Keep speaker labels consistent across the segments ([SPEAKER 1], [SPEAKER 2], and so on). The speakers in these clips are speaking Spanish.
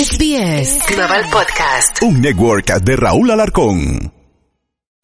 [SPEAKER 1] SBS Global Podcast.
[SPEAKER 2] Un network de Raúl Alarcón.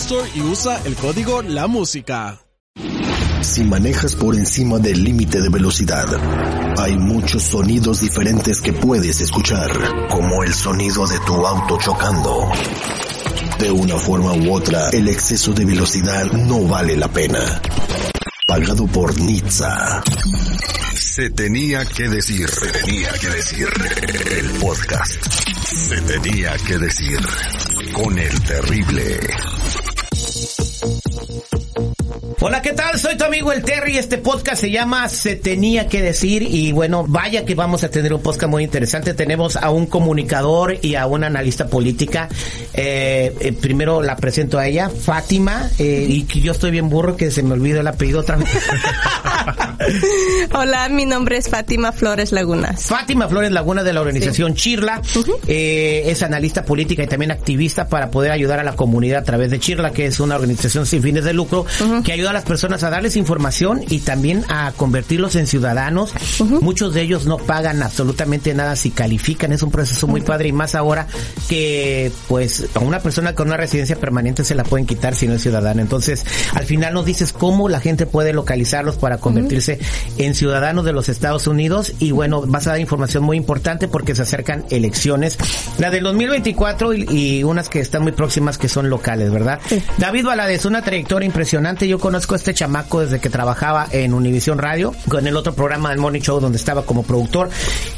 [SPEAKER 3] Store y usa el código La Música.
[SPEAKER 4] Si manejas por encima del límite de velocidad, hay muchos sonidos diferentes que puedes escuchar, como el sonido de tu auto chocando. De una forma u otra, el exceso de velocidad no vale la pena. Pagado por Nizza. Se tenía que decir, se tenía que decir, el podcast. Se tenía que decir, con el terrible.
[SPEAKER 5] thank you Hola, ¿qué tal? Soy tu amigo el Terry. Este podcast se llama Se tenía que decir y bueno, vaya que vamos a tener un podcast muy interesante. Tenemos a un comunicador y a una analista política. Eh, eh, primero la presento a ella, Fátima, eh, y que yo estoy bien burro que se me olvidó el apellido otra vez.
[SPEAKER 6] Hola, mi nombre es Fátima Flores Lagunas.
[SPEAKER 5] Fátima Flores Laguna de la organización Chirla. Eh, es analista política y también activista para poder ayudar a la comunidad a través de Chirla, que es una organización sin fines de lucro que ayuda a las personas a darles información y también a convertirlos en ciudadanos. Muchos de ellos no pagan absolutamente nada si califican. Es un proceso muy padre y más ahora que pues a una persona con una residencia permanente se la pueden quitar si no es ciudadana. Entonces, al final nos dices cómo la gente puede localizarlos para convertirse en ciudadanos de los Estados Unidos y bueno, vas a dar información muy importante porque se acercan elecciones, la del 2024 y, y unas que están muy próximas que son locales, ¿verdad? David Valadez, una trayectoria impresionante. Yo conozco a este chamaco desde que trabajaba en Univisión Radio, con el otro programa del Morning Show donde estaba como productor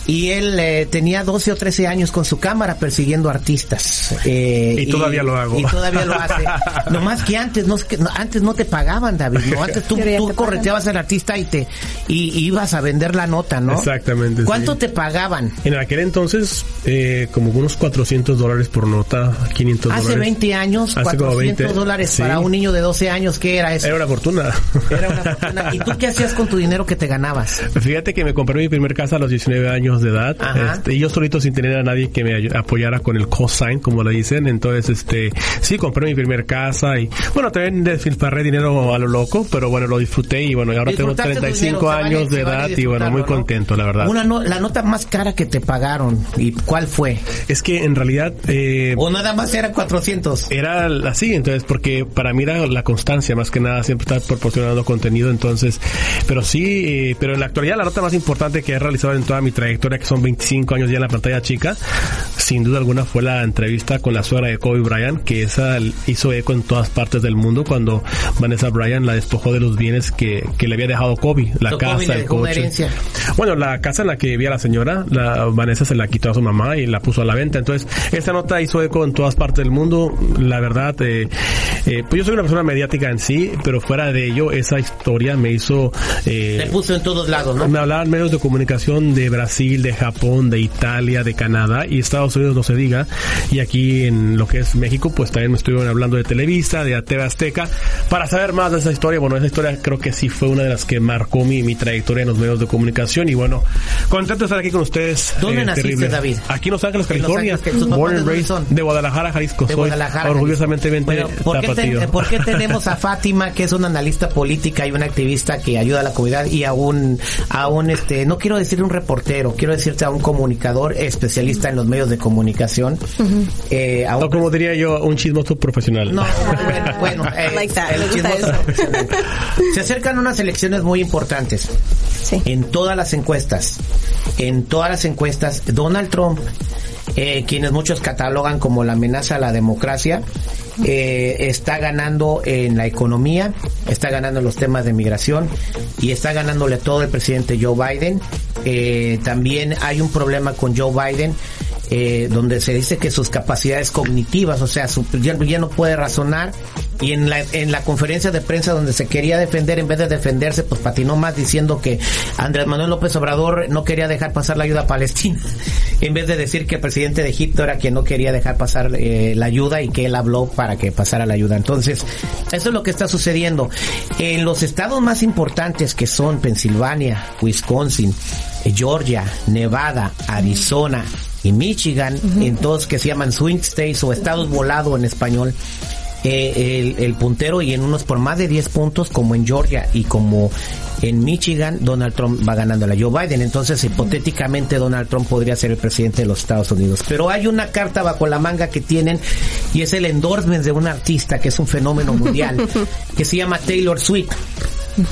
[SPEAKER 5] y él eh, tenía 12 o 13 años con su cámara persiguiendo artistas. Eh,
[SPEAKER 7] Y todavía lo hago.
[SPEAKER 5] Y todavía lo hace. no más que antes, no, es que- no, antes no te pagaban, David. ¿no? Antes tú, correteabas al artista y te y, y ibas a vender la nota, ¿no?
[SPEAKER 7] Exactamente,
[SPEAKER 5] ¿Cuánto
[SPEAKER 7] sí.
[SPEAKER 5] te pagaban?
[SPEAKER 7] En aquel entonces, eh, como unos 400 dólares por nota, 500
[SPEAKER 5] Hace
[SPEAKER 7] dólares.
[SPEAKER 5] 20 años,
[SPEAKER 7] Hace como
[SPEAKER 5] 400
[SPEAKER 7] 20,
[SPEAKER 5] dólares
[SPEAKER 7] sí.
[SPEAKER 5] para un niño de 12 años, ¿qué era eso?
[SPEAKER 7] Era una fortuna.
[SPEAKER 5] Era una fortuna. ¿Y tú qué hacías con tu dinero que te ganabas?
[SPEAKER 7] Fíjate que me compré mi primer casa a los 19 años de edad. Este, y yo solito sin tener a nadie que me apoyara con el cosign, como le dicen. Entonces, este, sí, compré mi primer casa y, bueno, también despilfarré dinero a lo loco, pero bueno, lo disfruté y bueno, y ahora tengo
[SPEAKER 5] Disfrutaste tu
[SPEAKER 7] 35
[SPEAKER 5] dinero, se vale-
[SPEAKER 7] años de
[SPEAKER 5] vale
[SPEAKER 7] edad y bueno, muy contento, la verdad.
[SPEAKER 5] Una no- la nota más cara que te pagaron, ¿y cuál fue?
[SPEAKER 7] Es que en realidad, eh,
[SPEAKER 5] O nada más era 400.
[SPEAKER 7] era así, entonces, porque para mí era la constancia, más que nada, siempre estar proporcionando contenido, entonces, pero sí, eh, pero en la actualidad la nota más importante que he realizado en toda mi trayectoria, que son 25 años ya en la pantalla chica, sin duda alguna fue la entrevista con la suegra de Kobe Bryant, que esa hizo eco en todas partes del mundo cuando Vanessa Bryant la despojó de los bienes que, que le había dejado Kobe, la
[SPEAKER 5] So, Kobe
[SPEAKER 7] casa,
[SPEAKER 5] le
[SPEAKER 7] el coche. Bueno, la casa en la que vivía la señora, la Vanessa se la quitó a su mamá y la puso a la venta. Entonces, esta nota hizo eco en todas partes del mundo. La verdad, eh, eh, pues yo soy una persona mediática en sí, pero fuera de ello, esa historia me hizo... eh,
[SPEAKER 5] Te puso en todos lados, ¿no?
[SPEAKER 7] me hablaban medios de comunicación de Brasil, de Japón, de Italia, de Canadá y Estados Unidos no se diga. Y aquí en lo que es México, pues también me estuvieron hablando de Televisa, de TV Azteca. Para saber más de esa historia, bueno, esa historia creo que sí fue una de las que marcó mi, mi trayectoria en los medios de comunicación. Y bueno, contento de estar aquí con ustedes.
[SPEAKER 5] ¿Dónde
[SPEAKER 7] eh,
[SPEAKER 5] naciste,
[SPEAKER 7] terribles.
[SPEAKER 5] David?
[SPEAKER 7] Aquí en Los Ángeles,
[SPEAKER 5] En Los
[SPEAKER 7] California.
[SPEAKER 5] Ángeles, ¿tus papás
[SPEAKER 7] Born
[SPEAKER 5] de
[SPEAKER 7] and raised de Guadalajara, Jalisco.
[SPEAKER 5] de
[SPEAKER 7] Soy
[SPEAKER 5] Guadalajara.
[SPEAKER 7] orgullosamente
[SPEAKER 5] Bueno, ¿por, qué
[SPEAKER 7] tapatío.
[SPEAKER 5] te- ¿Por qué tenemos a Fátima, que es una analista política y una activista que ayuda a la comunidad, y a un, a un este, no quiero decir un reportero, quiero decirte a un comunicador especialista en los medios de comunicación? eh, a un
[SPEAKER 7] O como diría yo, un chismoso profesional.
[SPEAKER 5] No, bueno, bueno, eh,
[SPEAKER 6] Like that,
[SPEAKER 5] el chismoso profesional. Se acercan unas elecciones muy importantes.
[SPEAKER 6] Sí.
[SPEAKER 5] En todas las encuestas, en todas las encuestas, Donald Trump, eh, quienes muchos catalogan como la amenaza a la democracia, eh, está ganando en la economía, está ganando en los temas de migración y está ganándole todo el presidente Joe Biden. Eh, también hay un problema con Joe Biden eh, donde se dice que sus capacidades cognitivas, o sea, su, ya, no puede razonar y en la, en la conferencia de prensa donde se quería defender, en vez de defenderse, pues patinó más diciendo que Andrés Manuel López Obrador no quería dejar pasar la ayuda a Palestina, en vez de decir que el presidente de Egipto era quien no quería dejar pasar eh, la ayuda y que él habló para que pasara la ayuda. Entonces, eso es lo que está sucediendo. En los estados más importantes que son Pensilvania, Wisconsin, eh, Georgia, Nevada, Arizona y Michigan, en todos que se llaman swing states o estados volado en español, eh, el, el puntero y en unos por más de 10 puntos como en Georgia y como en Michigan, Donald Trump va ganando a Joe Biden. Entonces, hipotéticamente, Donald Trump podría ser el presidente de los Estados Unidos. Pero hay una carta bajo la manga que tienen y es el endorsement de un artista que es un fenómeno mundial, que se llama Taylor Swift.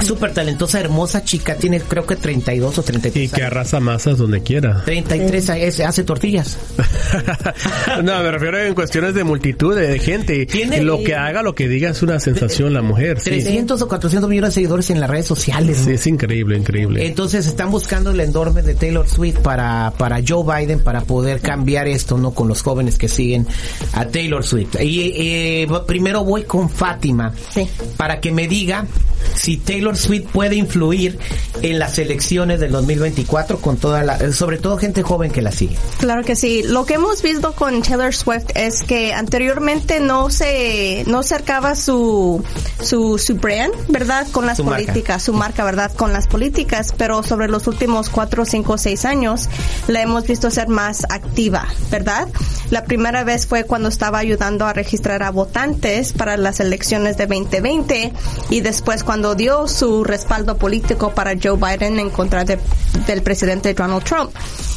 [SPEAKER 5] Súper talentosa, hermosa chica, tiene creo que 32 o 33
[SPEAKER 7] Y que arrasa masas donde quiera.
[SPEAKER 5] 33 años, hace tortillas.
[SPEAKER 7] no, me refiero en cuestiones de multitud de gente.
[SPEAKER 5] Tiene-
[SPEAKER 7] lo que haga, lo que diga es una sensación la mujer. Sí,
[SPEAKER 5] 300 o 400 millones de seguidores en las redes sociales.
[SPEAKER 7] Sí,
[SPEAKER 5] ¿no?
[SPEAKER 7] es increíble, increíble.
[SPEAKER 5] Entonces están buscando el endorme de Taylor Swift para, para Joe Biden para poder cambiar esto, ¿no? Con los jóvenes que siguen a Taylor Swift. Y eh, primero voy con Fátima
[SPEAKER 6] Sí.
[SPEAKER 5] para que me diga si Taylor Swift puede influir en las elecciones del 2024 con toda la, sobre todo gente joven que la sigue.
[SPEAKER 6] Claro que sí. Lo que hemos visto con Taylor Swift es que anteriormente no se no cercaba su su su brand, ¿verdad? Con las
[SPEAKER 5] Su marca.
[SPEAKER 6] políticas, su marca, ¿verdad? Con las políticas, pero sobre los últimos cuatro, cinco, seis años la hemos visto ser más activa, ¿verdad? La primera vez fue cuando estaba ayudando a registrar a votantes para las elecciones de 2020 y después cuando dio su respaldo político para Joe Biden en contra de- del presidente Donald Trump.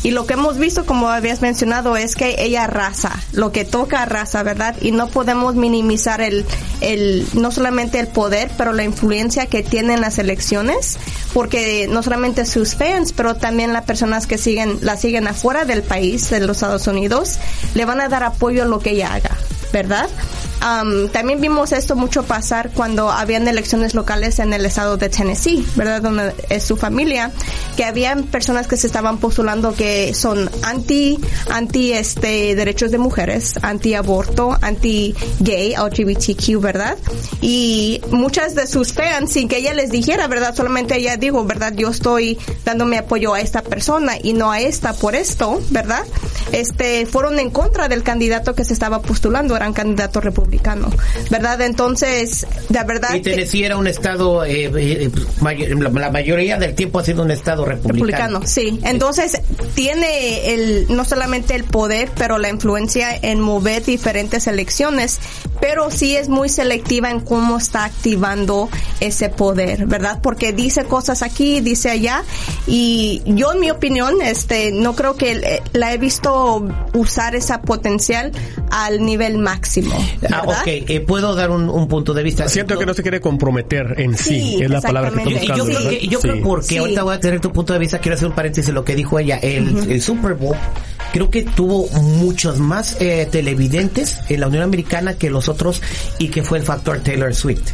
[SPEAKER 6] Y lo que hemos visto, como habías mencionado, es que ella arrasa, lo que toca arrasa, ¿verdad? Y no podemos minimizar el, el, no solamente el poder, pero la influencia que tiene en las elecciones, porque no solamente sus fans, pero también las personas que siguen, la siguen afuera del país, de los Estados Unidos, le van a dar apoyo a lo que ella haga, ¿verdad? Am, también vimos esto mucho pasar cuando habían elecciones locales en el estado de Tennessee, ¿verdad? Donde es su familia, que habían personas que se estaban postulando que son anti, anti este, derechos de mujeres, anti aborto, anti gay, LGBTQ, ¿verdad? Y muchas de sus fans, sin que ella les dijera, ¿verdad? Solamente ella dijo, ¿verdad? Yo estoy dando mi apoyo a esta persona y no a esta por esto, ¿verdad? Este, fueron en contra del candidato que se estaba postulando, era un candidato republicano, ¿verdad? Entonces, de verdad.
[SPEAKER 5] Y Tennessee era un estado, eh, eh, may- la, la mayoría del tiempo ha sido un estado republicano.
[SPEAKER 6] Republicano, sí. Entonces, tiene el, no solamente el poder, pero la influencia en mover diferentes elecciones, pero sí es muy selectiva en cómo está activando ese poder, ¿verdad? Porque dice cosas aquí, dice allá, y yo en mi opinión, este, no creo que la he visto usar esa potencial al nivel máximo,
[SPEAKER 5] Ah,
[SPEAKER 6] ¿verdad?
[SPEAKER 5] ok, eh, puedo dar un, un punto de vista.
[SPEAKER 7] Siento que no se quiere comprometer en sí,
[SPEAKER 6] Sí,
[SPEAKER 7] es la palabra que estoy buscando.
[SPEAKER 5] yo
[SPEAKER 7] Sí.
[SPEAKER 5] creo porque
[SPEAKER 6] Sí.
[SPEAKER 5] ahorita voy a tener tu punto de vista, quiero hacer un paréntesis en lo que dijo ella. El, el Super Bowl creo que tuvo muchos más eh, televidentes en la Unión Americana que los otros y que fue el factor Taylor Swift.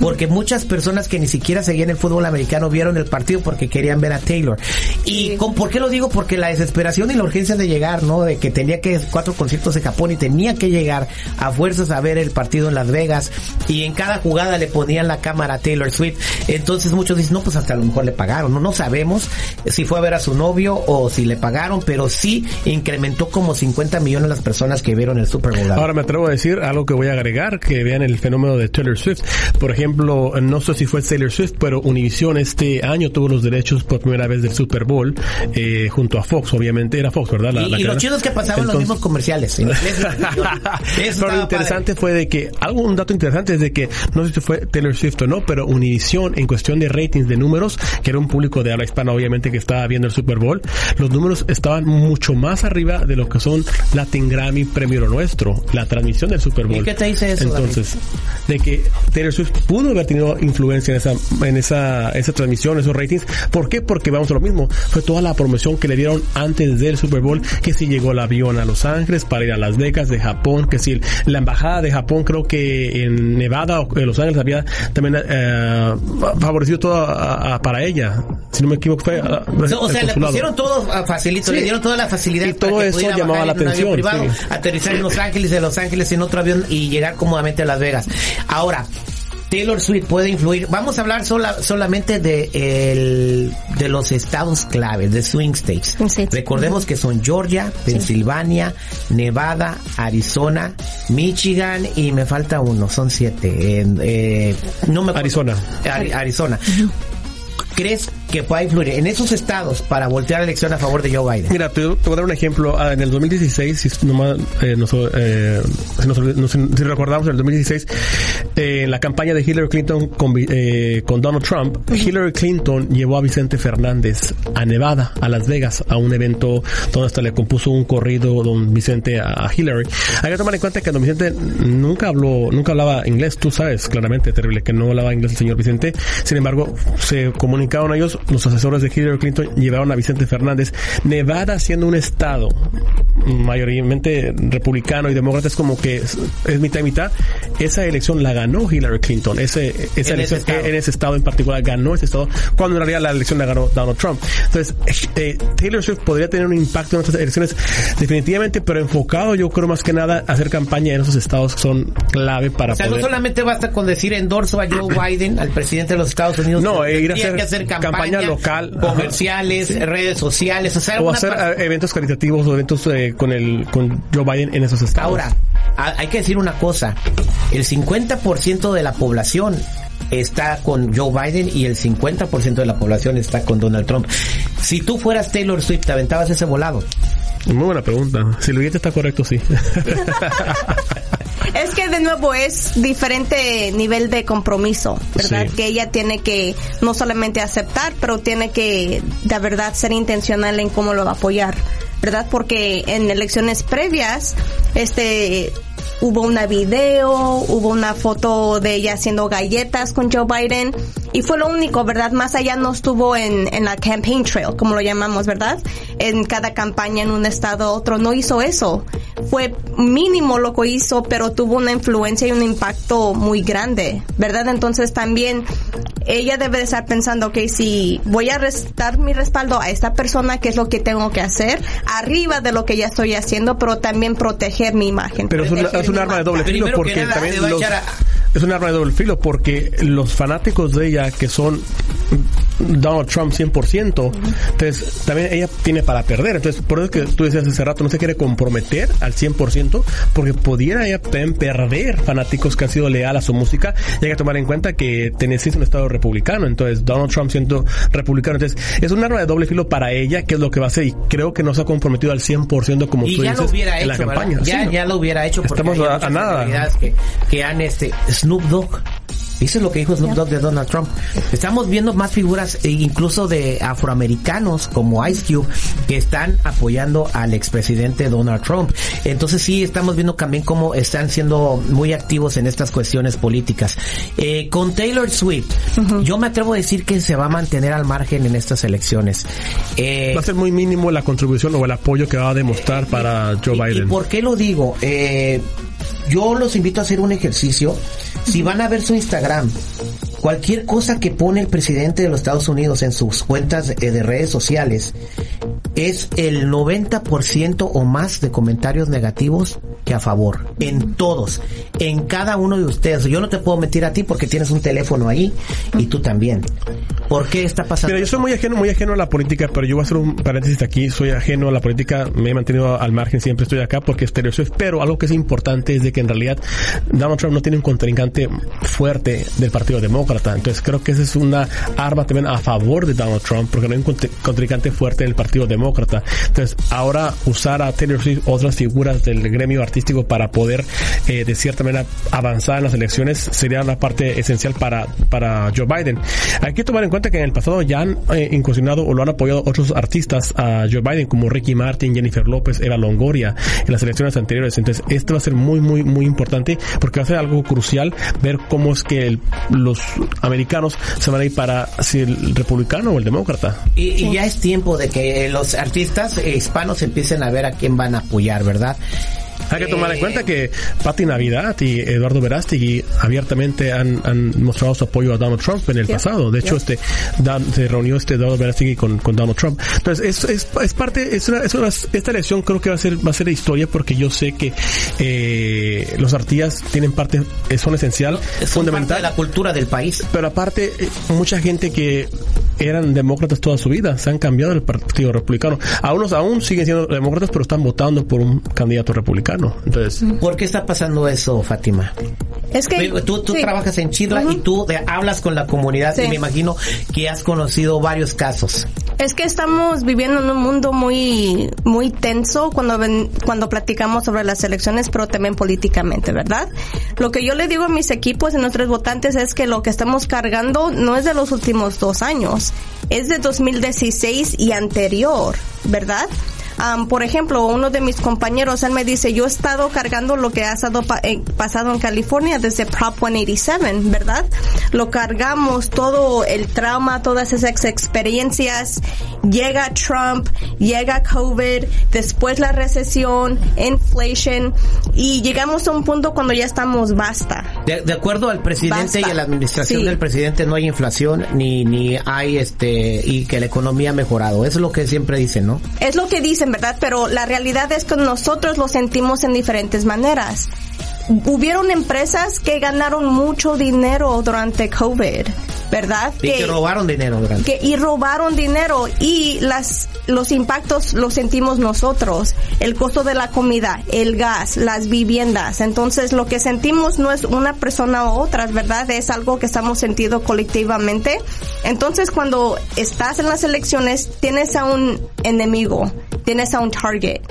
[SPEAKER 5] Porque muchas personas que ni siquiera seguían el fútbol americano vieron el partido porque querían ver a Taylor. ¿Y con, por qué lo digo? Porque la desesperación y la urgencia de llegar, ¿no? De que tenía que cuatro conciertos en Japón y tenía que llegar a fuerzas a ver el partido en Las Vegas y en cada jugada le ponían la cámara a Taylor Swift. Entonces muchos dicen, no, pues hasta a lo mejor le pagaron, no, no sabemos si fue a ver a su novio o si le pagaron, pero sí incrementó como 50 millones las personas que vieron el Super Bowl.
[SPEAKER 7] Ahora me atrevo a decir algo que voy a agregar, que vean el fenómeno de Taylor Swift. Por ejemplo, no sé si fue Taylor Swift, pero Univision este año tuvo los derechos por primera vez del Super Bowl, eh, junto a Fox, obviamente. Era Fox, ¿verdad? La-
[SPEAKER 5] y
[SPEAKER 7] la
[SPEAKER 5] y lo chido es que pasaban los mismos comerciales. en
[SPEAKER 7] pero lo interesante fue de que, algo, un dato interesante es de que, no sé si fue Taylor Swift o no, pero Univision, en cuestión de ratings de números, que era un público de habla hispana, obviamente, que estaba viendo el Super Bowl, los números estaban mucho más arriba de lo que son Latin Grammy Premio Lo Nuestro, la transmisión del Super Bowl.
[SPEAKER 5] ¿Y qué te dice eso,
[SPEAKER 7] Entonces, de que Taylor Swift pudo haber tenido influencia en esa, en esa, esa transmisión, esos ratings. ¿Por qué? Porque vamos a lo mismo. Fue toda la promoción que le dieron antes del Super Bowl, que si llegó el avión a Los Ángeles para ir a Las Vegas de Japón, que si la embajada de Japón creo que en Nevada o en Los Ángeles había también eh, favorecido todo a- a- para ella. Si no me equivoco fue a-
[SPEAKER 5] o sea, le pusieron todo a facilito,
[SPEAKER 7] Sí.
[SPEAKER 5] le dieron toda la facilidad
[SPEAKER 7] Y todo
[SPEAKER 5] que
[SPEAKER 7] eso
[SPEAKER 5] pudiera
[SPEAKER 7] llamaba
[SPEAKER 5] bajar
[SPEAKER 7] la
[SPEAKER 5] en un avión
[SPEAKER 7] atención,
[SPEAKER 5] privado,
[SPEAKER 7] sí.
[SPEAKER 5] aterrizar en Los Ángeles, de Los Ángeles en otro avión y llegar cómodamente a Las Vegas. Ahora, Taylor Swift puede influir. Vamos a hablar sola- solamente de el, de los estados claves, de swing states.
[SPEAKER 6] Sí.
[SPEAKER 5] Recordemos que son Georgia, Pensilvania, Nevada, Arizona, Michigan y me falta uno, son siete. Eh, no me acuerdo.
[SPEAKER 7] Arizona.
[SPEAKER 5] Ari- Arizona. ¿Crees que pueda influir en esos estados para voltear la elección a favor de Joe Biden?
[SPEAKER 7] Mira, te, te voy a dar un ejemplo. Ah, en el 2016, si nomás, eh, nos, eh, si, nos, nos- si recordamos, en el 2016, eh, en la campaña de Hillary Clinton con, eh, con Donald Trump, Hillary Clinton llevó a Vicente Fernández a Nevada, a Las Vegas, a un evento donde hasta le compuso un corrido don Vicente a, a Hillary. Hay que tomar en cuenta que don Vicente nunca habló, nunca hablaba inglés, tú sabes claramente, terrible, que no hablaba inglés el señor Vicente. Sin embargo, se comunicaron ellos, los asesores de Hillary Clinton llevaron a Vicente Fernández. Nevada siendo un estado mayoritariamente republicano y demócrata es como que es, es mitad y mitad. Esa elección la ganó Hillary Clinton. Ese, esa
[SPEAKER 5] En ese
[SPEAKER 7] elección
[SPEAKER 5] estado.
[SPEAKER 7] en ese estado en particular ganó ese estado, cuando en realidad la elección la ganó Donald Trump. Entonces, eh, Taylor Swift podría tener un impacto en estas elecciones definitivamente, pero enfocado yo creo más que nada a hacer campaña en esos estados que son clave para
[SPEAKER 5] O sea, no
[SPEAKER 7] poder...
[SPEAKER 5] solamente basta con decir endorso a Joe Biden, al presidente de los Estados Unidos.
[SPEAKER 7] No, e ir a hacer
[SPEAKER 5] que
[SPEAKER 7] campaña local.
[SPEAKER 5] comerciales, redes sociales, o sea,
[SPEAKER 7] o
[SPEAKER 5] alguna
[SPEAKER 7] hacer
[SPEAKER 5] parte-
[SPEAKER 7] eh, eventos caritativos o eventos eh, con el con Joe Biden en esos estados.
[SPEAKER 5] Ahora, hay que decir una cosa, el 50% de la población está con Joe Biden y el 50% de la población está con Donald Trump. Si tú fueras Taylor Swift, te aventabas ese volado.
[SPEAKER 7] Muy buena pregunta. Si lo está correcto, sí.
[SPEAKER 6] Es que de nuevo es diferente nivel de compromiso, ¿verdad?
[SPEAKER 7] Sí.
[SPEAKER 6] Que ella tiene que no solamente aceptar, pero tiene que de verdad ser intencional en cómo lo va a apoyar, ¿verdad? Porque en elecciones previas, este hubo una video, hubo una foto de ella haciendo galletas con Joe Biden y fue lo único, ¿verdad? Más allá no estuvo en, en la campaign trail, como lo llamamos, ¿verdad? En cada campaña en un estado otro, no hizo eso. Fue mínimo lo que hizo, pero tuvo una influencia y un impacto muy grande, ¿verdad? Entonces también ella debe de estar pensando, ok, si voy a restar mi respaldo a esta persona, ¿qué es lo que tengo que hacer? Arriba de lo que ya estoy haciendo, pero también proteger mi imagen.
[SPEAKER 7] Es un arma de doble filo porque también los-
[SPEAKER 5] a-
[SPEAKER 7] es un arma de doble filo porque los fanáticos de ella que son Donald Trump 100%, entonces también ella tiene para perder. Entonces, por eso es que tú decías hace rato, no se quiere comprometer al 100% porque pudiera ella también perder fanáticos que han sido leales a su música. Y hay que tomar en cuenta que Tennessee es un estado republicano, entonces Donald Trump siendo republicano. Entonces, es un arma de doble filo para ella, que es lo que va a hacer y creo que no se ha comprometido al 100% como
[SPEAKER 5] y
[SPEAKER 7] tú
[SPEAKER 5] ya
[SPEAKER 7] dices
[SPEAKER 5] lo hubiera
[SPEAKER 7] en la campaña.
[SPEAKER 5] Ya,
[SPEAKER 7] Sí.
[SPEAKER 5] ya lo hubiera hecho porque
[SPEAKER 7] Estamos a- a nada.
[SPEAKER 5] que, que han este Snoop Dogg. ¿Viste lo que dijo Snoop Dogg de Donald Trump? Estamos viendo más figuras, e incluso de afroamericanos como Ice Cube, que están apoyando al expresidente Donald Trump. Entonces sí, estamos viendo también cómo están siendo muy activos en estas cuestiones políticas. Eh, con Taylor Swift, yo me atrevo a decir que se va a mantener al margen en estas elecciones. Eh,
[SPEAKER 7] Va a ser muy mínimo la contribución o el apoyo que va a demostrar para Joe
[SPEAKER 5] ¿Y-
[SPEAKER 7] Biden.
[SPEAKER 5] ¿Y por qué lo digo? Eh, yo los invito a hacer un ejercicio. Si van a ver su Instagram, cualquier cosa que pone el presidente de los Estados Unidos en sus cuentas eh, de redes sociales es el 90% o más de comentarios negativos a favor. En todos. En cada uno de ustedes. Yo no te puedo meter a ti porque tienes un teléfono ahí y tú también. ¿Por qué está pasando?
[SPEAKER 7] Mira, yo soy muy ajeno, muy ajeno a la política, pero yo voy a hacer un paréntesis aquí. Soy ajeno a la política, me he mantenido al margen, siempre estoy acá porque Taylor Swift. Pero algo que es importante es de que en realidad Donald Trump no tiene un contrincante fuerte del Partido Demócrata. Entonces creo que esa es una arma también a favor de Donald Trump, porque no hay un contr- contrincante fuerte del Partido demócrata. Entonces, ahora usar a Taylor Swift, otras figuras del gremio artístico para poder, eh, de cierta manera, avanzar en las elecciones sería una parte esencial para, para Joe Biden. Hay que tomar en cuenta que en el pasado ya han eh, incursionado o lo han apoyado otros artistas a Joe Biden, como Ricky Martin, Jennifer López, Eva Longoria, en las elecciones anteriores. Entonces, esto va a ser muy, muy, muy importante porque va a ser algo crucial ver cómo es que el- los americanos se van a ir para si el republicano o el demócrata.
[SPEAKER 5] Y, y ya es tiempo de que los artistas hispanos empiecen a ver a quién van a apoyar, ¿verdad?
[SPEAKER 7] Hay que tomar en
[SPEAKER 5] Eh,
[SPEAKER 7] cuenta que Patti Navidad y Eduardo Verástegui abiertamente han, han mostrado su apoyo a Donald Trump en el pasado. De hecho, este Dan- se reunió este Eduardo Verástegui con, con Donald Trump. Entonces, es, es, es parte, es una, es una- esta elección creo que va a ser va a ser historia porque yo sé que eh, los artistas tienen parte, eh, son esencial,
[SPEAKER 5] parte
[SPEAKER 7] fundamental.
[SPEAKER 5] de la cultura del país.
[SPEAKER 7] Pero aparte, eh, mucha gente que eran demócratas toda su vida, se han cambiado del Partido Republicano. Algunos aún siguen siendo demócratas, pero están votando por un candidato republicano. Entonces,
[SPEAKER 5] ¿Por qué está pasando eso, Fátima?
[SPEAKER 6] Es que
[SPEAKER 5] Tú, tú
[SPEAKER 6] sí.
[SPEAKER 5] trabajas en Chile y tú de- hablas con la comunidad
[SPEAKER 6] Sí.
[SPEAKER 5] y me imagino que has conocido varios casos.
[SPEAKER 6] Es que estamos viviendo en un mundo muy muy tenso cuando ven- cuando platicamos sobre las elecciones, pero también políticamente, ¿verdad? Lo que yo le digo a mis equipos y nuestros votantes es que lo que estamos cargando no es de los últimos dos años, es de 2016 y anterior, ¿verdad? Am, por ejemplo, uno de mis compañeros, él me dice, yo he estado cargando lo que ha estado pa- eh, pasado en California desde Prop 187, ¿verdad? Lo cargamos, todo el trauma, todas esas experiencias. Llega Trump, llega COVID, después la recesión, inflation, y llegamos a un punto cuando ya estamos basta.
[SPEAKER 5] De, de acuerdo al presidente
[SPEAKER 6] Basta.
[SPEAKER 5] y a la administración
[SPEAKER 6] Sí.
[SPEAKER 5] del presidente no hay inflación ni ni hay este y que la economía ha mejorado. Eso es lo que siempre dicen, ¿no?
[SPEAKER 6] Es lo que dicen, ¿verdad? Pero la realidad es que nosotros lo sentimos en diferentes maneras. Hubieron empresas que ganaron mucho dinero durante COVID, ¿verdad?
[SPEAKER 5] Y que robaron dinero durante.
[SPEAKER 6] que y robaron dinero y las los impactos los sentimos nosotros el costo de la comida el gas las viviendas entonces lo que sentimos no es una persona u otras verdad es algo que estamos sentido colectivamente entonces cuando estás en las elecciones tienes a un enemigo tienes a un target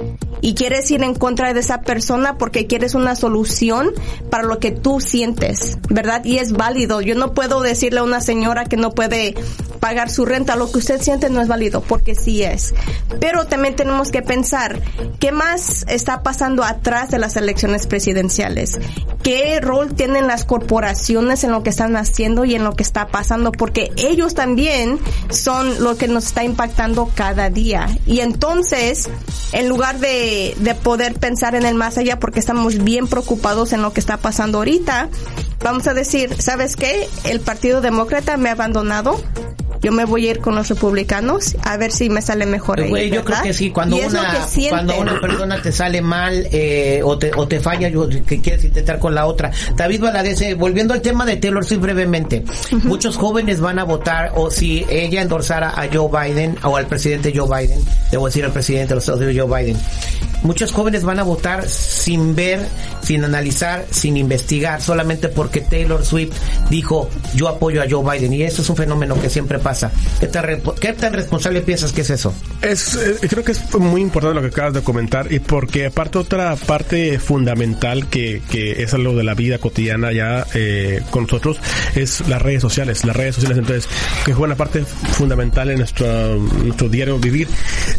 [SPEAKER 6] y quieres ir en contra de esa persona porque quieres una solución para lo que tú sientes, ¿verdad? Y es válido. Yo no puedo decirle a una señora que no puede pagar su renta. Lo que usted siente no es válido, porque sí es. Pero también tenemos que pensar qué más está pasando atrás de las elecciones presidenciales. ¿Qué rol tienen las corporaciones en lo que están haciendo y en lo que está pasando? Porque ellos también son lo que nos está impactando cada día. Y entonces, en lugar de, de poder pensar en el más allá, porque estamos bien preocupados en lo que está pasando ahorita, vamos a decir, ¿sabes qué? El Partido Demócrata me ha abandonado. Yo me voy a ir con los republicanos a ver si me sale mejor ahí,
[SPEAKER 5] yo creo que sí, cuando una, cuando una persona te sale mal eh, o, te, o te falla, yo, que quieres intentar con la otra. David Valadez, eh, volviendo al tema de Taylor Swift brevemente, muchos jóvenes van a votar o si ella endorsara a Joe Biden o al presidente Joe Biden, debo decir al presidente de los Estados Unidos Joe Biden, muchos jóvenes van a votar sin ver, sin analizar, sin investigar, solamente porque Taylor Swift dijo yo apoyo a Joe Biden y eso es un fenómeno que siempre pasa. ¿Qué tan, responsable piensas que es eso?
[SPEAKER 7] Es, eh, creo que es muy importante lo que acabas de comentar y porque aparte otra parte fundamental que, que es algo de la vida cotidiana ya eh, con nosotros es las redes sociales. Las redes sociales entonces que juegan una parte fundamental en nuestro, nuestro diario vivir.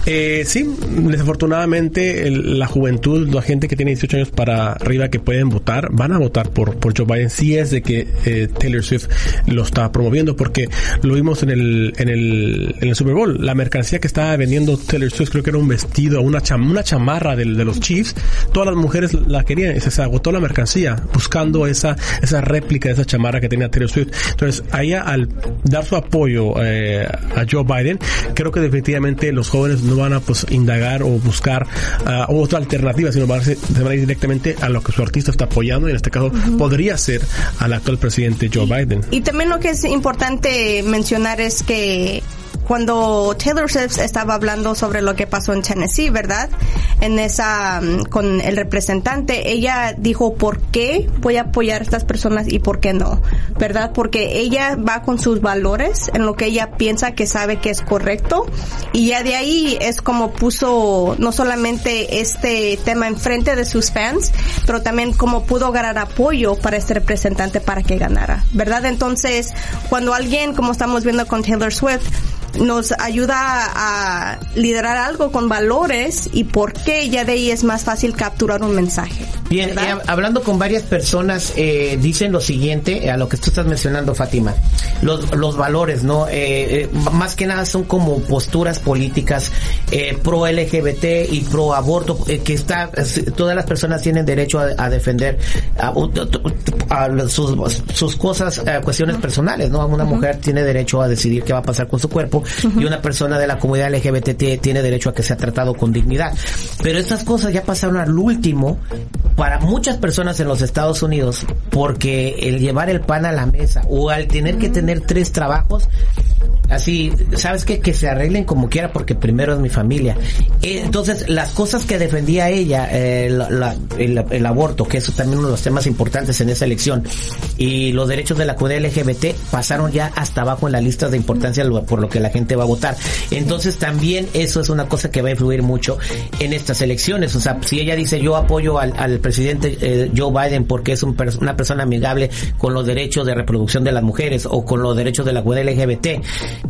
[SPEAKER 7] Eh, sí, desafortunadamente el- la juventud, la gente que tiene 18 años para arriba que pueden votar, van a votar por, Joe Biden si es de que eh, Taylor Swift lo está promoviendo porque lo vimos en el, en el, en el Super Bowl. La mercancía que estaba vendiendo Taylor Swift creo que era un vestido, una, cham- una chamarra del- de los Chiefs. Todas las mujeres la querían se, agotó la mercancía buscando esa, esa réplica de esa chamarra que tenía Taylor Swift. Entonces, ahí al dar su apoyo eh, a Joe Biden, creo que definitivamente los jóvenes no van a pues indagar o buscar otra alternativa, sino van a, ser- se van a ir directamente a lo que su artista está apoyando y en este caso podría ser al actual presidente Joe Biden.
[SPEAKER 6] Y también lo que es importante mencionar es que cuando Taylor Swift estaba hablando sobre lo que pasó en Tennessee, ¿verdad? En esa, mm, con el representante, ella dijo, ¿por qué voy a apoyar a estas personas y por qué no? ¿Verdad? Porque ella va con sus valores, en lo que ella piensa que sabe que es correcto, y ya de ahí es como puso no solamente este tema enfrente de sus fans, pero también como pudo ganar apoyo para este representante para que ganara, ¿verdad? Entonces, cuando alguien, como estamos viendo con Taylor Swift, nos ayuda a liderar algo con valores y por qué ya de ahí es más fácil capturar un mensaje.
[SPEAKER 5] Bien, eh, hablando con varias personas, eh, dicen lo siguiente, eh, a lo que tú estás mencionando, Fátima. Los, los valores, ¿no? Eh, más que nada son como posturas políticas pro LGBT y pro aborto, que está, todas las personas tienen derecho a, defender a, sus, sus, cosas, cuestiones personales, ¿no? Una mujer tiene derecho a decidir qué va a pasar con su cuerpo y una persona de la comunidad LGBT tiene derecho a que sea tratado con dignidad. Pero estas cosas ya pasaron al último para muchas personas en los Estados Unidos porque el llevar el pan a la mesa o al tener que tener tres trabajos así, ¿sabes qué? Que se arreglen como quiera porque primero es mi familia. Entonces, las cosas que defendía ella, eh, el, aborto, que eso también uno de los temas importantes en esa elección, y los derechos de la comunidad LGBT pasaron ya hasta abajo en la lista de importancia por lo que la gente va a votar. Entonces, también eso es una cosa que va a influir mucho en estas elecciones. O sea, si ella dice yo apoyo al, presidente eh, Joe Biden porque es una persona amigable con los derechos de reproducción de las mujeres o con los derechos de la comunidad LGBT,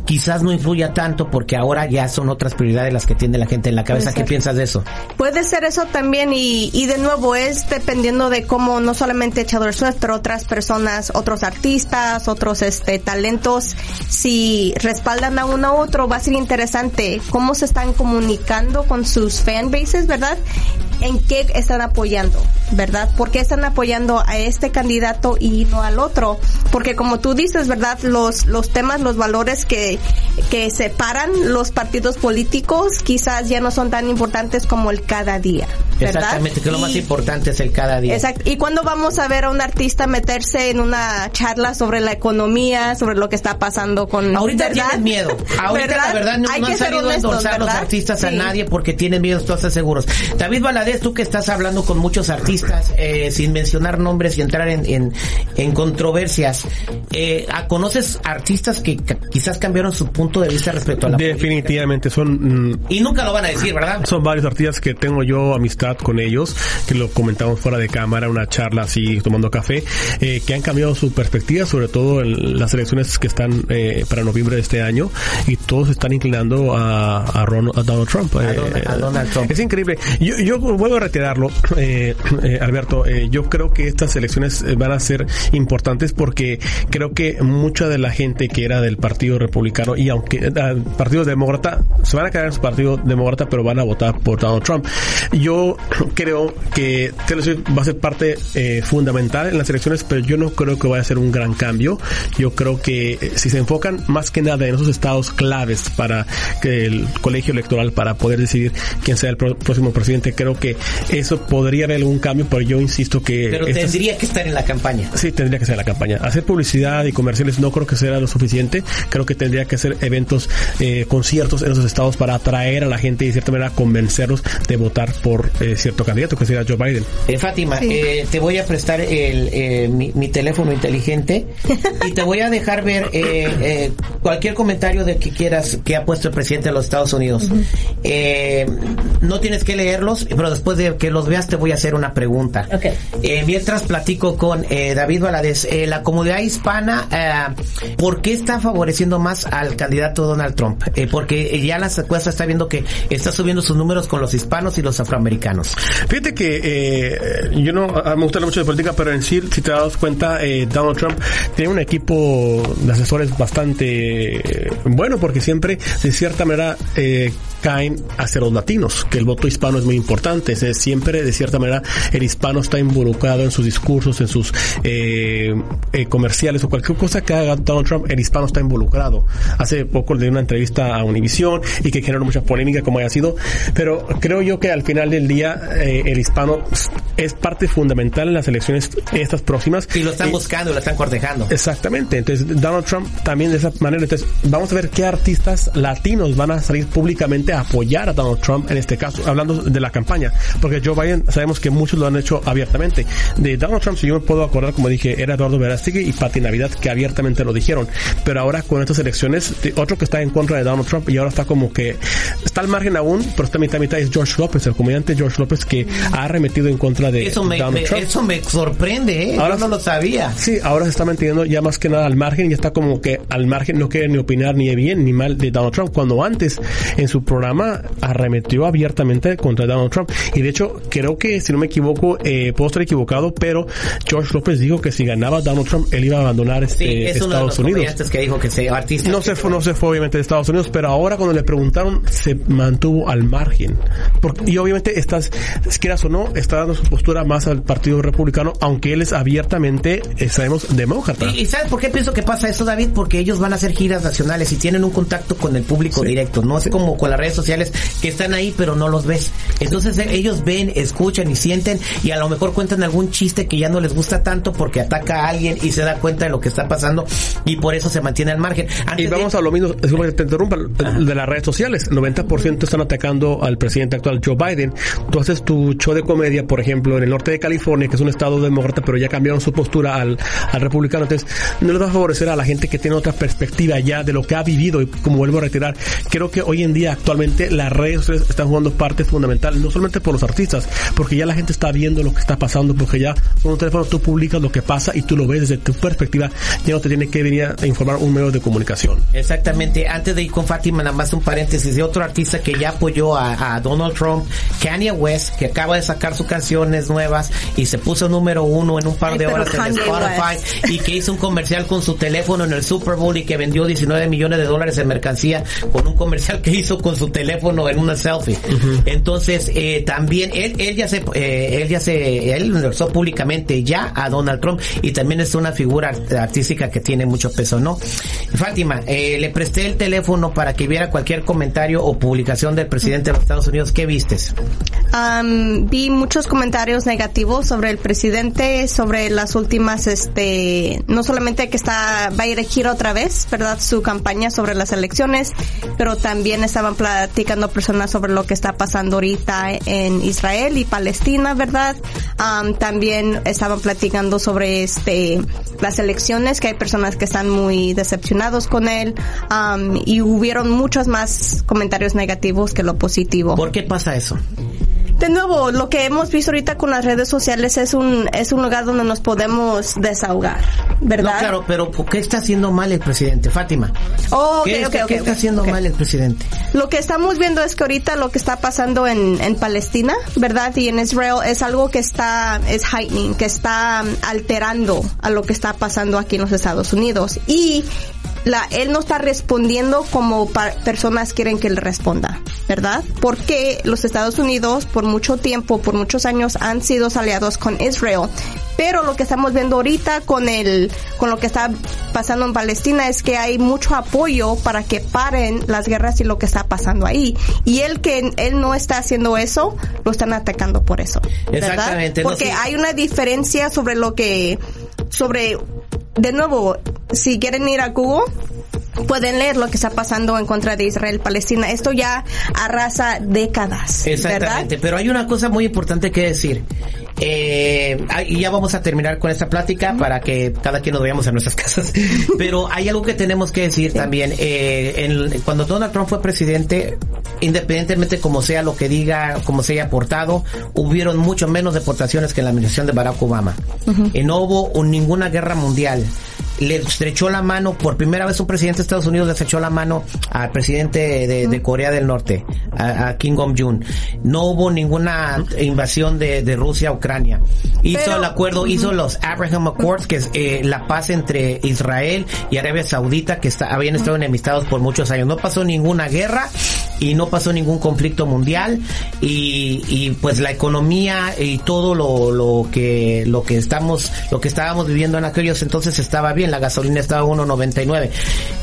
[SPEAKER 5] quizás no influya tanto porque ahora ya son otras prioridades las que tiene la gente en la cabeza. ¿Qué piensas de eso?
[SPEAKER 6] Puede ser eso también y, y de nuevo es dependiendo de cómo no solamente Taylor Swift, pero otras personas, otros artistas, otros este talentos, si respaldan a uno u otro, va a ser interesante cómo se están comunicando con sus fanbases, ¿verdad? en qué están apoyando, ¿verdad? ¿Por qué están apoyando a este candidato y no al otro? Porque como tú dices, ¿verdad? Los, los temas, los valores que, que separan los partidos políticos quizás ya no son tan importantes como el cada día. ¿verdad?
[SPEAKER 5] Exactamente, que lo más importante es el cada día.
[SPEAKER 6] Exacto. ¿Y cuándo vamos a ver a un artista meterse en una charla sobre la economía, sobre lo que está pasando con...
[SPEAKER 5] Ahorita tienen miedo. Ahorita la verdad no, han salido a endosar los artistas a nadie porque tienen miedo, estás seguros. David Valadez, tú que estás hablando con muchos artistas, eh, sin mencionar nombres y entrar en, en, controversias, eh, ¿conoces artistas que quizás cambiaron su punto de vista respecto a la
[SPEAKER 7] Definitivamente, son...
[SPEAKER 5] Mm, y nunca lo van a decir, ¿verdad?
[SPEAKER 7] Son varios artistas que tengo yo amistad con ellos, que lo comentamos fuera de cámara, una charla así, tomando café, eh, que han cambiado su perspectiva, sobre todo en las elecciones que están eh, para noviembre de este año, y todos están inclinando a, a, Donald Trump.
[SPEAKER 5] A, Donald, Trump.
[SPEAKER 7] Es increíble. Yo, yo vuelvo a retirarlo, eh, Alberto. yo creo que estas elecciones van a ser importantes porque creo que mucha de la gente que era del Partido Republicano y aunque el Partido Demócrata se van a quedar en su Partido Demócrata, pero van a votar por Donald Trump. Yo creo que Taylor va a ser parte eh, fundamental en las elecciones, pero yo no creo que vaya a ser un gran cambio. Yo creo que eh, si se enfocan más que nada en esos estados claves para que el colegio electoral para poder decidir quién sea el próximo presidente, creo que eso podría haber algún cambio, pero yo insisto que...
[SPEAKER 5] Pero tendría que estar en la campaña.
[SPEAKER 7] Sí, tendría que ser en la campaña. Hacer publicidad y comerciales no creo que sea lo suficiente. Creo que tendría que hacer eventos, eh, conciertos en esos estados para atraer a la gente y de cierta manera convencerlos de votar por eh, cierto candidato que sería Joe Biden.
[SPEAKER 5] Eh, Fátima, eh, te voy a prestar el, eh, mi, teléfono inteligente y te voy a dejar ver cualquier comentario de que quieras que ha puesto el presidente de los Estados Unidos. no tienes que leerlos, pero después de que los veas te voy a hacer una pregunta. Mientras platico con David Valadez, la comunidad hispana, ¿por qué está favoreciendo más al candidato Donald Trump? porque ya la secuestra está viendo que está subiendo sus números con los hispanos y los afroamericanos.
[SPEAKER 7] Fíjate que eh, yo no me gusta mucho de política, pero en sí, si te das cuenta, eh, Donald Trump tiene un equipo de asesores bastante eh, bueno, porque siempre, de cierta manera, eh, caen hacia los latinos, que el voto hispano es muy importante. Es siempre, de cierta manera, el hispano está involucrado en sus discursos, en sus eh, eh, comerciales o cualquier cosa que haga Donald Trump, el hispano está involucrado. Hace poco le di una entrevista a Univision y que generó mucha polémica como haya sido, pero creo yo que al final del día eh, el hispano es parte fundamental en las elecciones estas próximas.
[SPEAKER 5] Y lo están buscando, lo están cortejando.
[SPEAKER 7] Exactamente, entonces Donald Trump también de esa manera, entonces vamos a ver qué artistas latinos van a salir públicamente a apoyar a Donald Trump en este caso, hablando de la campaña, porque Joe Biden sabemos que muchos lo han hecho abiertamente. De Donald Trump, si yo me puedo acordar, como dije, era Eduardo Verástegui y Pati Navidad que abiertamente lo dijeron, pero ahora con estas elecciones, otro que está en contra de Donald Trump y ahora está como que está al margen aún, pero está mitad mitad es George López, el comediante George López que ha arremetido en contra de
[SPEAKER 5] Eso me,
[SPEAKER 7] Donald
[SPEAKER 5] me-
[SPEAKER 7] Trump.
[SPEAKER 5] eso me sorprende, ¿eh?
[SPEAKER 7] Ahora
[SPEAKER 5] Yo no lo sabía.
[SPEAKER 7] Sí, ahora se está manteniendo ya más que nada al margen y ya está como que al margen no quiere ni opinar ni bien ni mal de Donald Trump, cuando antes en su programa arremetió abiertamente contra Donald Trump. Y de hecho, creo que, si no me equivoco, eh, puedo estar equivocado, pero George López dijo que si ganaba Donald Trump, él iba a abandonar
[SPEAKER 5] Sí,
[SPEAKER 7] este,
[SPEAKER 5] es uno de los
[SPEAKER 7] Estados Unidos.
[SPEAKER 5] que dijo que se artista.
[SPEAKER 7] No se fue, no se fue obviamente de Estados Unidos, pero ahora cuando le preguntaron se mantuvo al margen. Porque, y obviamente estás, quieras o no, está dando su postura más al Partido Republicano, aunque él es abiertamente, eh, sabemos, demócrata.
[SPEAKER 5] ¿Y, y sabes por qué pienso que pasa eso, David? Porque ellos van a hacer giras nacionales y tienen un contacto con el público directo. No es como con las redes sociales que están ahí pero no los ves. Entonces eh, ellos ven, escuchan y sienten y a lo mejor cuentan algún chiste que ya no les gusta tanto porque ataca a alguien y se da cuenta de lo que está pasando y por eso se mantiene al margen. Antes
[SPEAKER 7] Y
[SPEAKER 5] de-
[SPEAKER 7] vamos a lo mismo, disculpa que te interrumpa, de las redes sociales. 90% están atacando al presidente actual Joe Biden. Tú haces tu show de comedia, por ejemplo, en el norte de California, que es un estado demócrata, pero ya cambiaron su postura al, al republicano. Entonces, no les va a favorecer a la gente que tiene otra perspectiva ya de lo que ha vivido. Y como vuelvo a retirar, creo que hoy en día, actualmente, las redes sociales están jugando parte fundamental, no solamente por los artistas, porque ya la gente está viendo lo que está pasando, porque ya con un teléfono tú publicas lo que pasa y tú lo ves desde tu perspectiva, ya no te tiene que venir a informar un medio de comunicación.
[SPEAKER 5] Exactamente. Antes de ir con Fátima, nada más un paréntesis de otro artista que ya apoyó a, a Donald Trump, Kanye West, que acaba de sacar sus canciones nuevas y se puso número uno en un par de horas en Spotify y que hizo un comercial con su teléfono en el Super Bowl y que vendió 19 millones de dólares en mercancía con un comercial que hizo con su teléfono en una selfie. Entonces, eh, también él, él ya se, eh, él ya se, él endorsó públicamente ya a Donald Trump y también es una figura art- artística que tiene mucho peso, ¿no? Fátima, eh, le presté el teléfono para que viera cualquier comentario o publicación del presidente de los Estados Unidos. ¿Qué vistes?
[SPEAKER 6] Am, vi muchos comentarios negativos sobre el presidente, sobre las últimas, este, no solamente que está, va a ir a otra vez, ¿verdad? Su campaña sobre las elecciones, pero también estaban platicando personas sobre lo que está pasando ahorita en Israel y Palestina, ¿verdad? Am, también estaban platicando sobre, este, las elecciones, que hay personas que están muy decepcionados con él, am, y hubieron muchos más comentarios negativos que lo positivo.
[SPEAKER 5] ¿Por qué pasa eso?
[SPEAKER 6] De nuevo, lo que hemos visto ahorita con las redes sociales es un es un lugar donde nos podemos desahogar, ¿verdad?
[SPEAKER 5] No, claro, pero ¿por qué está haciendo mal el presidente? Fátima.
[SPEAKER 6] Oh, ok,
[SPEAKER 5] ¿Qué,
[SPEAKER 6] ok,
[SPEAKER 5] está, qué está haciendo mal el presidente?
[SPEAKER 6] Lo que estamos viendo es que ahorita lo que está pasando en, en Palestina, ¿verdad? Y en Israel es algo que está, es heightening, que está um, alterando a lo que está pasando aquí en los Estados Unidos. Y la, él no está respondiendo como personas quieren que él responda, ¿verdad? Porque los Estados Unidos por mucho tiempo, por muchos años han sido aliados con Israel. Pero lo que estamos viendo ahorita con el, con lo que está pasando en Palestina es que hay mucho apoyo para que paren las guerras y lo que está pasando ahí. Y él que él no está haciendo eso, lo están atacando por eso. ¿verdad?
[SPEAKER 5] Exactamente, no,
[SPEAKER 6] Porque
[SPEAKER 5] sí.
[SPEAKER 6] hay una diferencia sobre lo que, sobre, de nuevo, si quieren ir a Google, pueden leer lo que está pasando en contra de Israel Palestina. Esto ya arrasa décadas.
[SPEAKER 5] Exactamente,
[SPEAKER 6] ¿verdad?
[SPEAKER 5] pero hay una cosa muy importante que decir. Eh, y ya vamos a terminar con esta plática para que cada quien nos vayamos a nuestras casas. Pero hay algo que tenemos que decir también. Eh, en- cuando Donald Trump fue presidente, independientemente como sea lo que diga, como se haya aportado, hubieron mucho menos deportaciones que en la administración de Barack Obama. Y no hubo un- ninguna guerra mundial. Le estrechó la mano, por primera vez un presidente de Estados Unidos le estrechó la mano al presidente de, de Corea del Norte, a, a Kim Jong-un. No hubo ninguna invasión de, de Rusia a Ucrania. Hizo
[SPEAKER 6] Pero-
[SPEAKER 5] el acuerdo, hizo los Abraham Accords, que es eh, la paz entre Israel y Arabia Saudita, que está, habían estado enemistados por muchos años. No pasó ninguna guerra y no pasó ningún conflicto mundial. Y, y pues la economía y todo lo, lo que lo que estamos lo que estábamos viviendo en aquellos entonces estaba bien, la gasolina estaba a 1.99.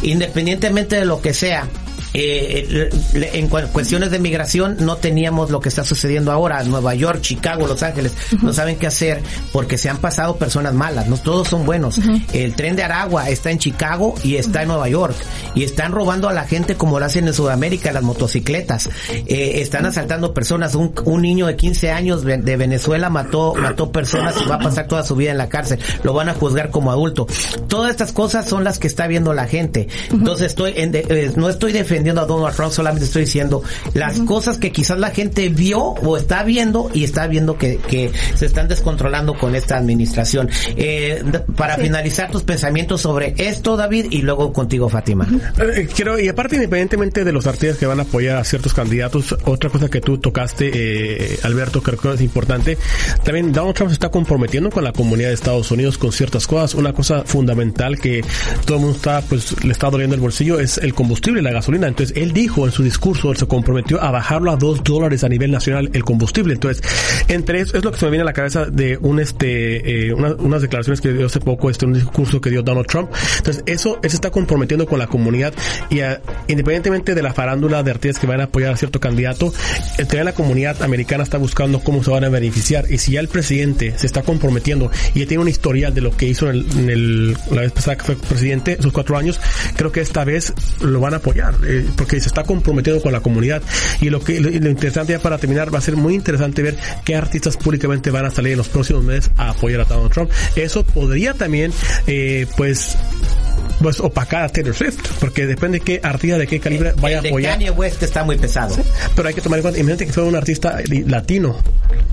[SPEAKER 5] Independientemente de lo que sea, eh, en cuestiones de migración no teníamos lo que está sucediendo ahora. Nueva York, Chicago, Los Ángeles no saben qué hacer porque se han pasado personas malas. No todos son buenos. El tren de Aragua está en Chicago y está en Nueva York y están robando a la gente como lo hacen en Sudamérica las motocicletas. Eh, están asaltando personas. Un, un, niño de 15 años de Venezuela mató mató personas y va a pasar toda su vida en la cárcel. Lo van a juzgar como adulto. Todas estas cosas son las que está viendo la gente. Entonces estoy en eh, no estoy defendiendo a Donald Trump, solamente estoy diciendo las cosas que quizás la gente vio o está viendo y está viendo que, que se están descontrolando con esta administración. Eh, para finalizar tus pensamientos sobre esto, David, y luego contigo, Fátima.
[SPEAKER 7] Eh, quiero, y aparte, independientemente de los artistas que van a apoyar a ciertos candidatos, otra cosa que tú tocaste, eh, Alberto, creo que es importante, también Donald Trump se está comprometiendo con la comunidad de Estados Unidos con ciertas cosas. Una cosa fundamental que todo el mundo está, pues, le está doliendo el bolsillo es el combustible, la gasolina. Entonces, él dijo en su discurso, él se comprometió a bajarlo a dos dólares a nivel nacional el combustible. Entonces, entre eso es lo que se me viene a la cabeza de un este, eh, unas declaraciones que dio hace poco, este, un discurso que dio Donald Trump. Entonces, eso, él se está comprometiendo con la comunidad y independientemente de la farándula de artistas que van a apoyar a cierto candidato, el la comunidad americana está buscando cómo se van a beneficiar. Y si ya el presidente se está comprometiendo y ya tiene un historial de lo que hizo en, el, la vez pasada que fue presidente, esos cuatro años, creo que esta vez lo van a apoyar. Eh, porque se está comprometiendo con la comunidad. Y lo que lo, interesante ya para terminar va a ser muy interesante ver qué artistas públicamente van a salir en los próximos meses a apoyar a Donald Trump. Eso podría también, eh, pues, pues opacar a Taylor Swift, porque depende de qué artista de qué calibre vaya a apoyar.
[SPEAKER 5] Kanye West está muy pesado.
[SPEAKER 7] Pero hay que tomar en cuenta, imagínate que fue un artista latino.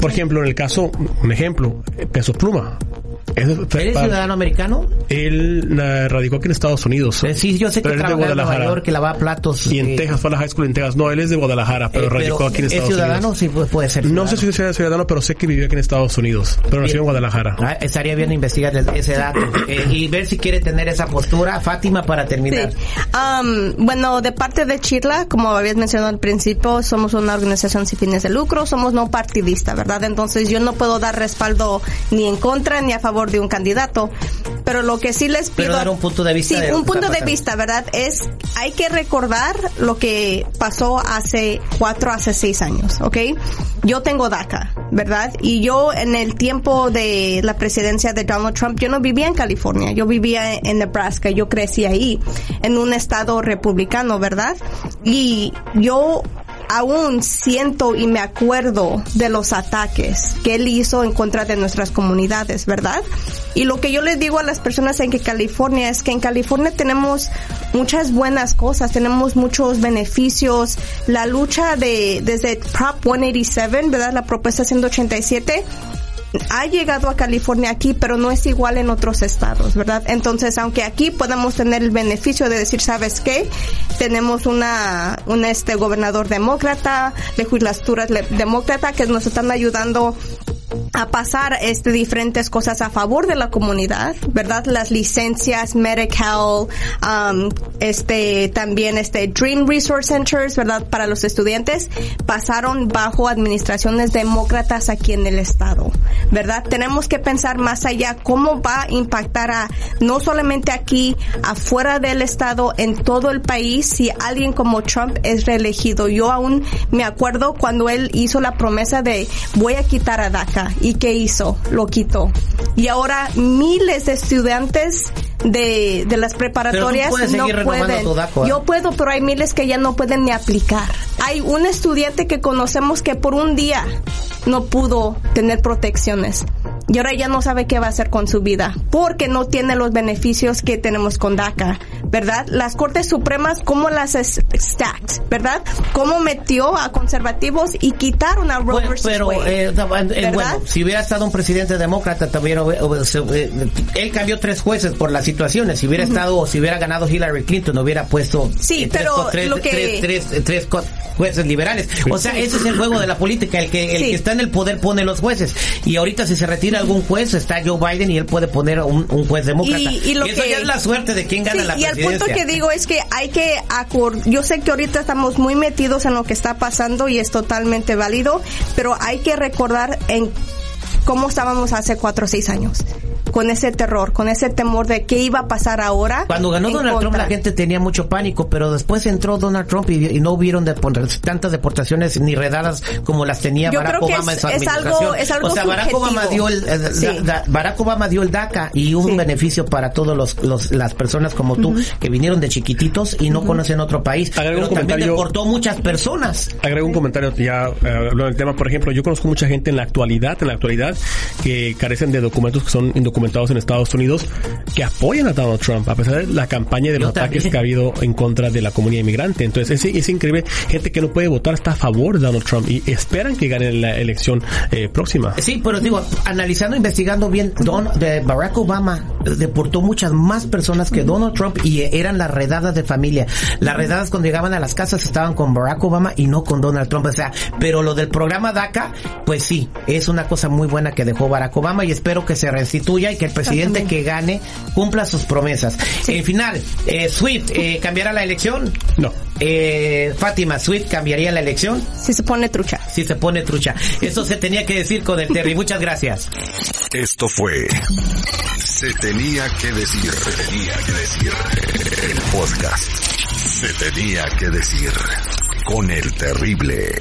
[SPEAKER 7] Por ejemplo, en el caso, un ejemplo, Peso Pluma.
[SPEAKER 5] ¿Él es ciudadano americano?
[SPEAKER 7] Él radicó aquí en Estados Unidos.
[SPEAKER 5] Eh, sí, yo sé que trabaja en Nueva York, que lava platos.
[SPEAKER 7] Y en eh, Texas, fue a la high school en Texas. No, él es de Guadalajara, pero eh, radicó aquí en Estados
[SPEAKER 5] Unidos. ¿Es ciudadano? Sí, puede ser.
[SPEAKER 7] No sé si es ciudadano, pero sé que vivió aquí en Estados Unidos. Pero nació en Guadalajara.
[SPEAKER 5] Ah, estaría bien investigar ese dato. y ver si quiere tener esa postura. Fátima, para terminar.
[SPEAKER 6] Um, bueno, de parte de Chirla, como habías mencionado al principio, somos una organización sin fines de lucro, somos no partidista, ¿verdad? Entonces yo no puedo dar respaldo ni en contra ni a favor de un candidato pero lo que sí les pido...
[SPEAKER 5] Pero dar un punto de vista.
[SPEAKER 6] Sí, un punto de vista, ¿verdad? Es, hay que recordar lo que pasó hace cuatro, hace seis años, ¿ok? Yo tengo DACA, ¿verdad? Y yo en el tiempo de la presidencia de Donald Trump, yo no vivía en California, yo vivía en Nebraska, yo crecí ahí, en un estado republicano, ¿verdad? Y yo aún siento y me acuerdo de los ataques que él hizo en contra de nuestras comunidades, ¿verdad? Y lo que yo les digo a las personas en que California es que en California tenemos muchas buenas cosas, tenemos muchos beneficios. La lucha de desde Prop 187, ¿verdad? La propuesta 187 ha llegado a California aquí, pero no es igual en otros estados, ¿verdad? Entonces, aunque aquí podamos tener el beneficio de decir, ¿sabes qué? Tenemos una, un este gobernador demócrata, legislaturas demócrata que nos están ayudando a pasar este diferentes cosas a favor de la comunidad, ¿verdad? Las licencias Medical, um, este también este Dream Resource Centers, ¿verdad? Para los estudiantes pasaron bajo administraciones demócratas aquí en el estado, ¿verdad? Tenemos que pensar más allá cómo va a impactar a no solamente aquí, afuera del estado, en todo el país si alguien como Trump es reelegido. Yo aún me acuerdo cuando él hizo la promesa de voy a quitar a DACA ¿Y qué hizo? Lo quitó. Y ahora miles de estudiantes de, de las preparatorias no pueden. ¿eh? Yo puedo, pero hay miles que ya no pueden ni aplicar. Hay un estudiante que conocemos que por un día no pudo tener protecciones y ahora ya no sabe qué va a hacer con su vida porque no tiene los beneficios que tenemos con DACA, ¿verdad? Las Cortes Supremas, ¿cómo las stacked, verdad? ¿Cómo metió a conservativos y quitaron a Roe
[SPEAKER 5] bueno, pero, eh, eh, bueno, si hubiera estado un presidente demócrata, también eh, él cambió tres jueces por las situaciones. Si hubiera estado, si hubiera ganado Hillary Clinton, hubiera puesto
[SPEAKER 6] sí, pero
[SPEAKER 5] tres,
[SPEAKER 6] lo que...
[SPEAKER 5] tres, tres, tres, jueces liberales. O sea, ese es el juego de la política, el que, el
[SPEAKER 6] Sí.
[SPEAKER 5] que está en el poder pone los jueces. Y ahorita si se retira algún juez, está Joe Biden y él puede poner un, un juez demócrata.
[SPEAKER 6] Y- y lo
[SPEAKER 5] eso
[SPEAKER 6] que-
[SPEAKER 5] ya es la suerte de quién gana
[SPEAKER 6] Sí,
[SPEAKER 5] la
[SPEAKER 6] y el
[SPEAKER 5] presidencia.
[SPEAKER 6] punto que digo es que hay que acor- yo sé que ahorita estamos muy metidos en lo que está pasando y es totalmente válido, pero hay que recordar en cómo estábamos hace cuatro o seis años, con ese terror, con ese temor de qué iba a pasar ahora.
[SPEAKER 5] Cuando ganó Donald Trump la gente tenía mucho pánico, pero después entró Donald Trump y, y no hubieron depor- tantas deportaciones ni redadas como las tenía
[SPEAKER 6] Yo
[SPEAKER 5] Barack
[SPEAKER 6] creo que
[SPEAKER 5] Obama
[SPEAKER 6] es-
[SPEAKER 5] en su
[SPEAKER 6] es algo- es algo
[SPEAKER 5] o sea, Barack Obama dio el,
[SPEAKER 6] subjetivo.
[SPEAKER 5] el-
[SPEAKER 6] Sí.
[SPEAKER 5] da- da- Barack Obama dio el DACA y un
[SPEAKER 6] Sí.
[SPEAKER 5] beneficio para todos los, los- las personas como tú que vinieron de chiquititos y no conocen otro país.
[SPEAKER 7] Agrego
[SPEAKER 5] pero
[SPEAKER 7] un
[SPEAKER 5] también
[SPEAKER 7] comentario-
[SPEAKER 5] deportó muchas personas.
[SPEAKER 7] Agrego un comentario ya eh, hablando del tema. Por ejemplo, yo conozco mucha gente en la actualidad, en la actualidad, que carecen de documentos que son indocumentados en Estados Unidos, que apoyan a Donald Trump, a pesar de la campaña y de
[SPEAKER 5] Yo
[SPEAKER 7] los ataques
[SPEAKER 5] también.
[SPEAKER 7] que ha habido en contra de la comunidad inmigrante. Entonces, es, es increíble. Gente que no puede votar está a favor de Donald Trump y esperan que gane la elección eh, próxima.
[SPEAKER 5] Sí, pero digo, analizando, investigando bien, Don, de Barack Obama deportó muchas más personas que Donald Trump y eran las redadas de familia. Las redadas cuando llegaban a las casas estaban con Barack Obama y no con Donald Trump. O sea, pero lo del programa DACA, pues sí, es una cosa muy buena que dejó Barack Obama y espero que se restituya y que el presidente que gane cumpla sus promesas. En final, eh, Swift, eh, ¿cambiará la elección?
[SPEAKER 7] No.
[SPEAKER 5] Eh, Fátima, ¿Swift cambiaría la elección?
[SPEAKER 6] Si se pone trucha.
[SPEAKER 5] Si se pone trucha. Eso se tenía que decir con el Terry. Muchas gracias.
[SPEAKER 2] Esto fue Se tenía que decir. Se tenía que decir. El podcast. Se tenía que decir. Con el terrible.